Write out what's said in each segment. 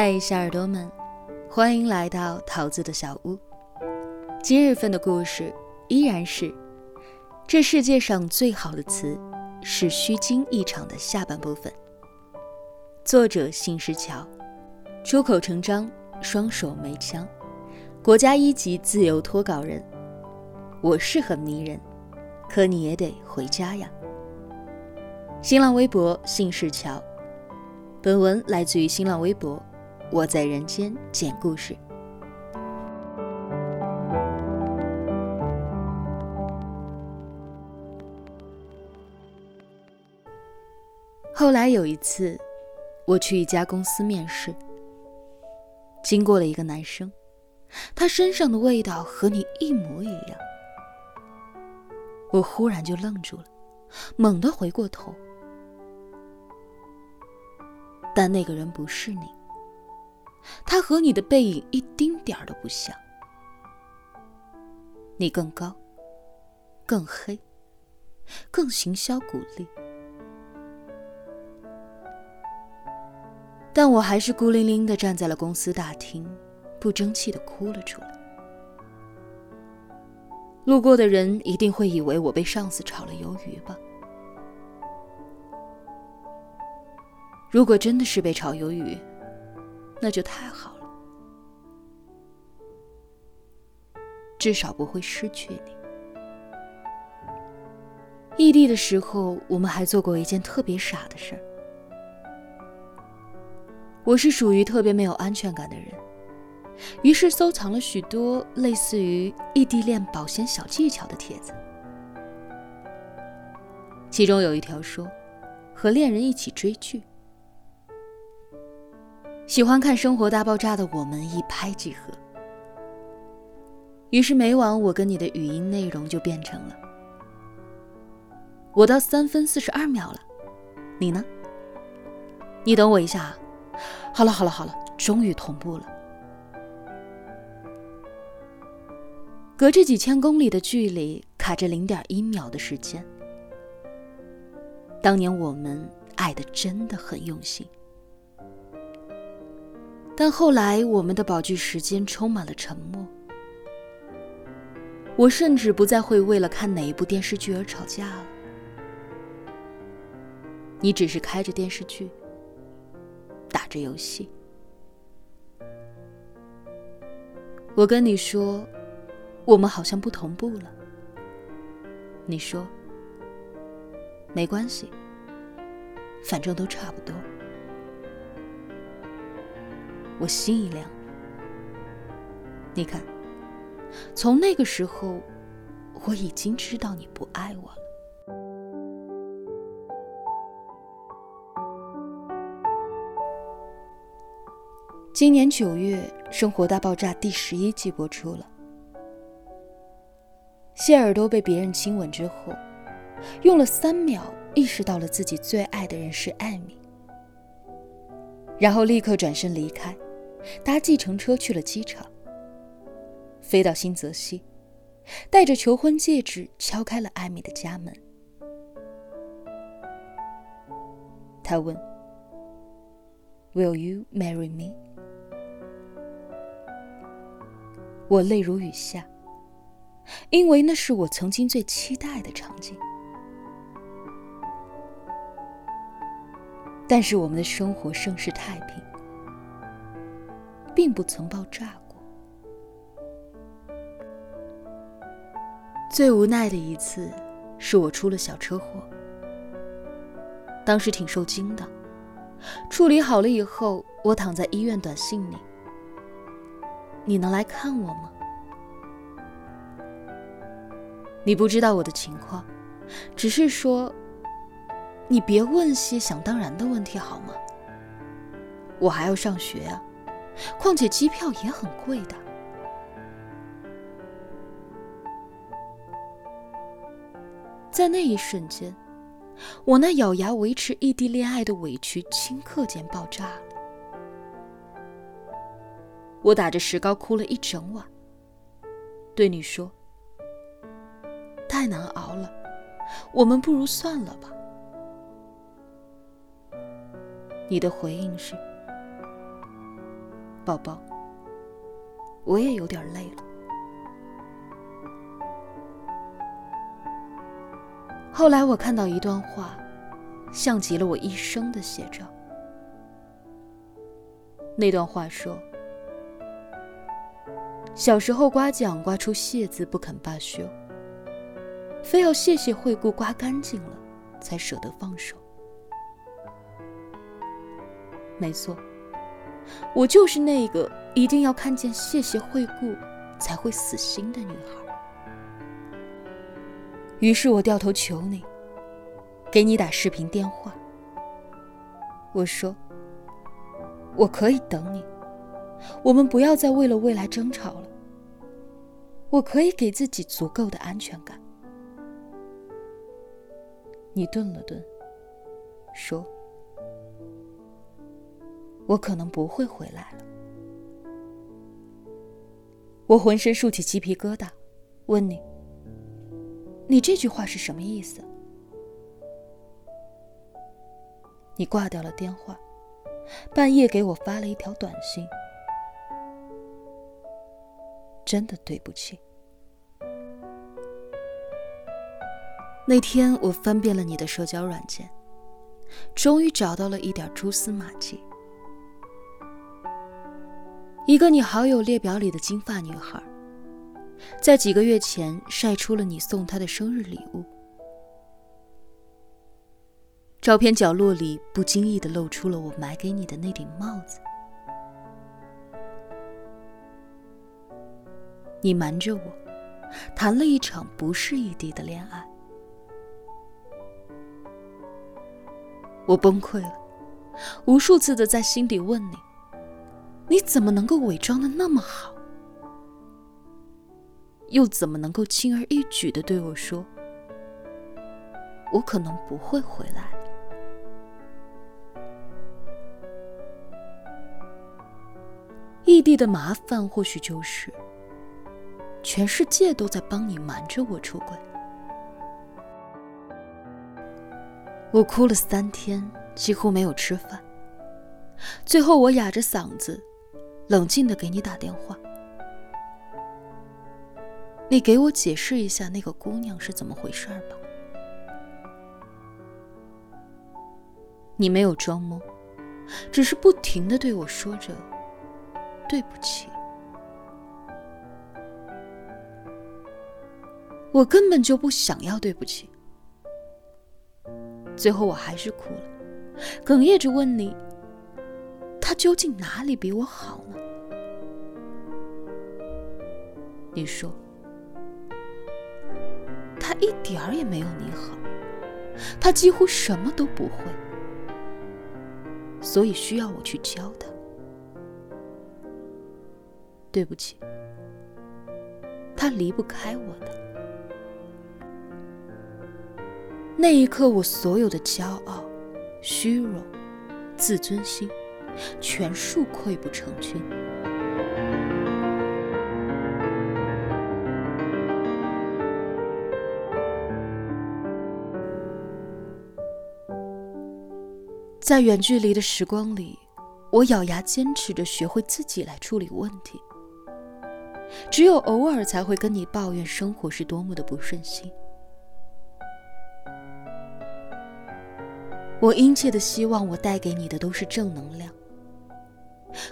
嗨，小耳朵们，欢迎来到桃子的小屋。今日份的故事依然是这世界上最好的词是虚惊一场的下半部分。作者信石桥，出口成章，双手没枪，国家一级自由脱稿人。我是很迷人，可你也得回家呀。新浪微博信石桥，本文来自于新浪微博。我在人间讲故事。后来有一次，我去一家公司面试，经过了一个男生，他身上的味道和你一模一样。我忽然就愣住了，猛地回过头，但那个人不是你。他和你的背影一丁点儿都不像，你更高，更黑，更行销鼓励，但我还是孤零零的站在了公司大厅，不争气的哭了出来。路过的人一定会以为我被上司炒了鱿鱼吧？如果真的是被炒鱿鱼，那就太好了，至少不会失去你。异地的时候，我们还做过一件特别傻的事儿。我是属于特别没有安全感的人，于是收藏了许多类似于异地恋保鲜小技巧的帖子。其中有一条说，和恋人一起追剧。喜欢看《生活大爆炸》的我们一拍即合，于是每晚我跟你的语音内容就变成了：我到三分四十二秒了，你呢？你等我一下啊。好了好了好了，终于同步了。隔着几千公里的距离，卡着零点一秒的时间。当年我们爱的真的很用心。但后来，我们的宝具时间充满了沉默。我甚至不再会为了看哪一部电视剧而吵架了。你只是开着电视剧，打着游戏。我跟你说，我们好像不同步了。你说，没关系，反正都差不多。我心一凉，你看，从那个时候，我已经知道你不爱我了。今年九月，《生活大爆炸》第十一季播出了。谢耳朵被别人亲吻之后，用了三秒意识到了自己最爱的人是艾米，然后立刻转身离开。搭计程车去了机场，飞到新泽西，带着求婚戒指敲开了艾米的家门。他问：“Will you marry me？” 我泪如雨下，因为那是我曾经最期待的场景。但是我们的生活甚是太平。并不曾爆炸过。最无奈的一次，是我出了小车祸，当时挺受惊的。处理好了以后，我躺在医院短信里：“你能来看我吗？”你不知道我的情况，只是说：“你别问些想当然的问题好吗？我还要上学啊。”况且机票也很贵的。在那一瞬间，我那咬牙维持异地恋爱的委屈顷刻间爆炸了。我打着石膏哭了一整晚，对你说：“太难熬了，我们不如算了吧。”你的回应是。宝宝。我也有点累了。后来我看到一段话，像极了我一生的写照。那段话说：小时候刮奖刮出谢字不肯罢休，非要谢谢惠顾刮干净了，才舍得放手。没错，我就是那个一定要看见谢谢惠顾才会死心的女孩。于是我掉头求你，给你打视频电话。我说，我可以等你，我们不要再为了未来争吵了。我可以给自己足够的安全感。你顿了顿，说。我可能不会回来了。我浑身竖起鸡皮疙瘩，问你：“你这句话是什么意思？”你挂掉了电话，半夜给我发了一条短信：“真的对不起。”那天我翻遍了你的社交软件，终于找到了一点蛛丝马迹。一个你好友列表里的金发女孩，在几个月前晒出了你送她的生日礼物。照片角落里不经意的露出了我买给你的那顶帽子。你瞒着我，谈了一场不是异地的恋爱。我崩溃了，无数次的在心底问你。你怎么能够伪装的那么好？又怎么能够轻而易举的对我说：“我可能不会回来。”异地的麻烦或许就是，全世界都在帮你瞒着我出轨。我哭了三天，几乎没有吃饭。最后，我哑着嗓子。冷静的给你打电话，你给我解释一下那个姑娘是怎么回事吧。你没有装懵，只是不停的对我说着对不起。我根本就不想要对不起。最后我还是哭了，哽咽着问你。他究竟哪里比我好呢？你说，他一点儿也没有你好，他几乎什么都不会，所以需要我去教他。对不起，他离不开我的。那一刻，我所有的骄傲、虚荣、自尊心。全数溃不成军。在远距离的时光里，我咬牙坚持着学会自己来处理问题。只有偶尔才会跟你抱怨生活是多么的不顺心。我殷切的希望我带给你的都是正能量。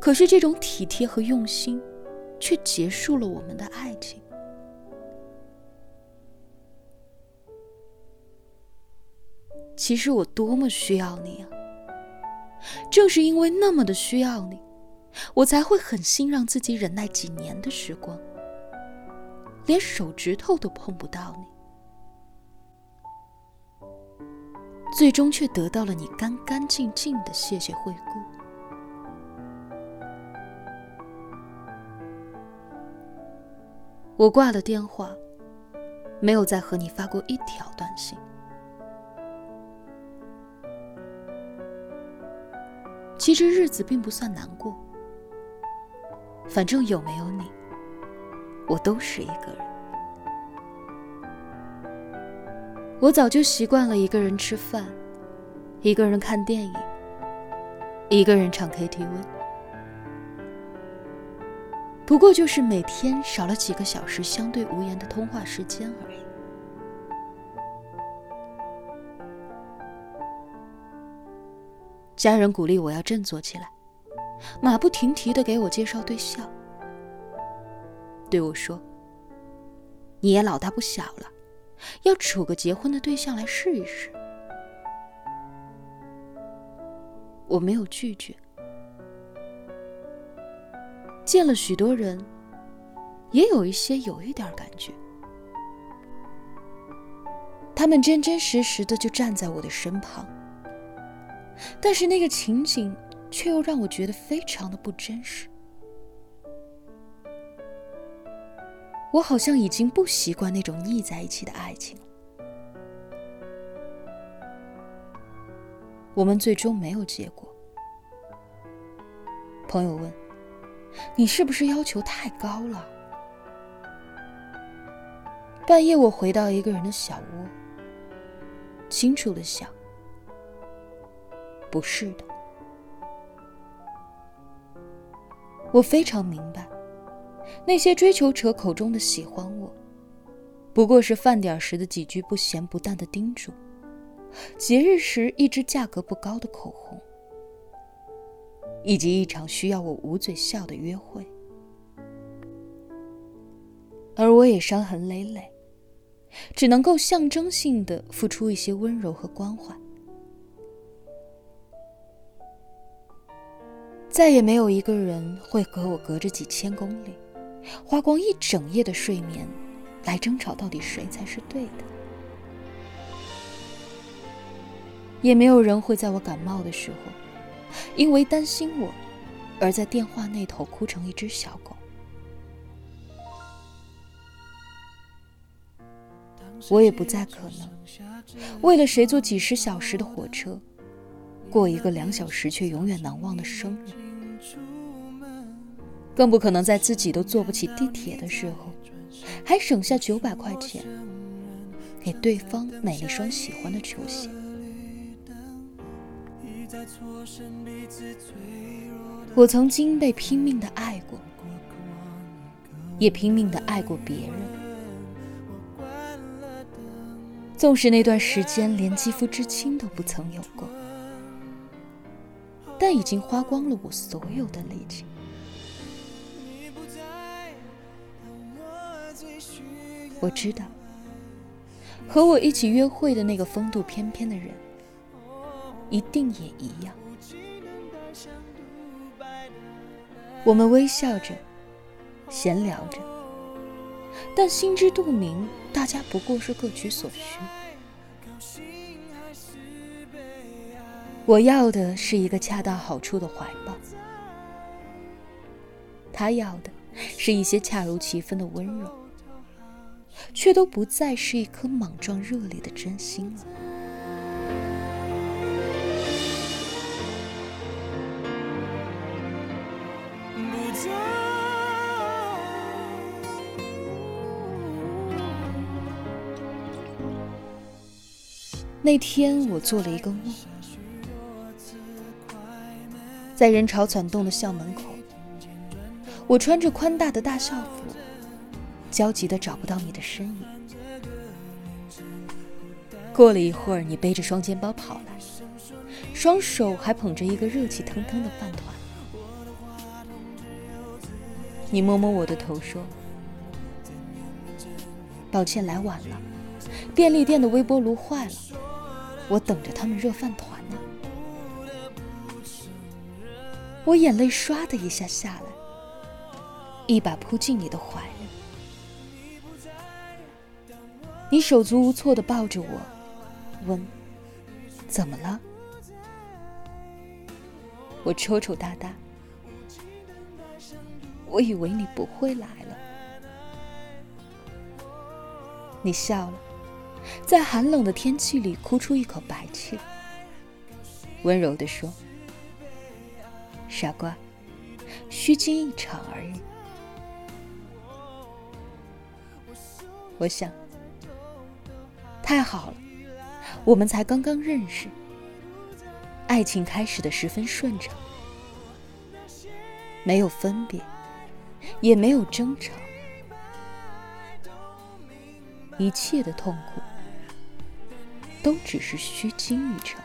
可是这种体贴和用心，却结束了我们的爱情。其实我多么需要你啊！正是因为那么的需要你，我才会狠心让自己忍耐几年的时光，连手指头都碰不到你，最终却得到了你干干净净的谢谢惠顾。我挂了电话，没有再和你发过一条短信。其实日子并不算难过，反正有没有你，我都是一个人。我早就习惯了一个人吃饭，一个人看电影，一个人唱 KTV。不过就是每天少了几个小时相对无言的通话时间而已。家人鼓励我要振作起来，马不停蹄的给我介绍对象，对我说：“你也老大不小了，要处个结婚的对象来试一试。”我没有拒绝。见了许多人，也有一些有一点感觉。他们真真实实的就站在我的身旁，但是那个情景却又让我觉得非常的不真实。我好像已经不习惯那种腻在一起的爱情了。我们最终没有结果。朋友问。你是不是要求太高了？半夜，我回到一个人的小窝，清楚的想，不是的。我非常明白，那些追求者口中的喜欢我，不过是饭点时的几句不咸不淡的叮嘱，节日时一支价格不高的口红。以及一场需要我捂嘴笑的约会，而我也伤痕累累，只能够象征性的付出一些温柔和关怀。再也没有一个人会和我隔着几千公里，花光一整夜的睡眠，来争吵到底谁才是对的。也没有人会在我感冒的时候。因为担心我，而在电话那头哭成一只小狗。我也不再可能为了谁坐几十小时的火车，过一个两小时却永远难忘的生日。更不可能在自己都坐不起地铁的时候，还省下九百块钱给对方买一双喜欢的球鞋。我曾经被拼命的爱过，也拼命的爱过别人。纵使那段时间连肌肤之亲都不曾有过，但已经花光了我所有的力气。我知道，和我一起约会的那个风度翩翩的人。一定也一样。我们微笑着，闲聊着，但心知肚明，大家不过是各取所需。我要的是一个恰到好处的怀抱，他要的是一些恰如其分的温柔，却都不再是一颗莽撞热烈的真心了。那天我做了一个梦，在人潮攒动的校门口，我穿着宽大的大校服，焦急的找不到你的身影。过了一会儿，你背着双肩包跑来，双手还捧着一个热气腾腾的饭团。你摸摸我的头说：“抱歉，来晚了，便利店的微波炉坏了。”我等着他们热饭团呢，我眼泪唰的一下下来，一把扑进你的怀里，你手足无措的抱着我，问：“怎么了？”我抽抽搭搭，我以为你不会来了，你笑了。在寒冷的天气里哭出一口白气，温柔地说：“傻瓜，虚惊一场而已。”我想，太好了，我们才刚刚认识，爱情开始的十分顺畅，没有分别，也没有争吵，一切的痛苦都只是虚惊一场。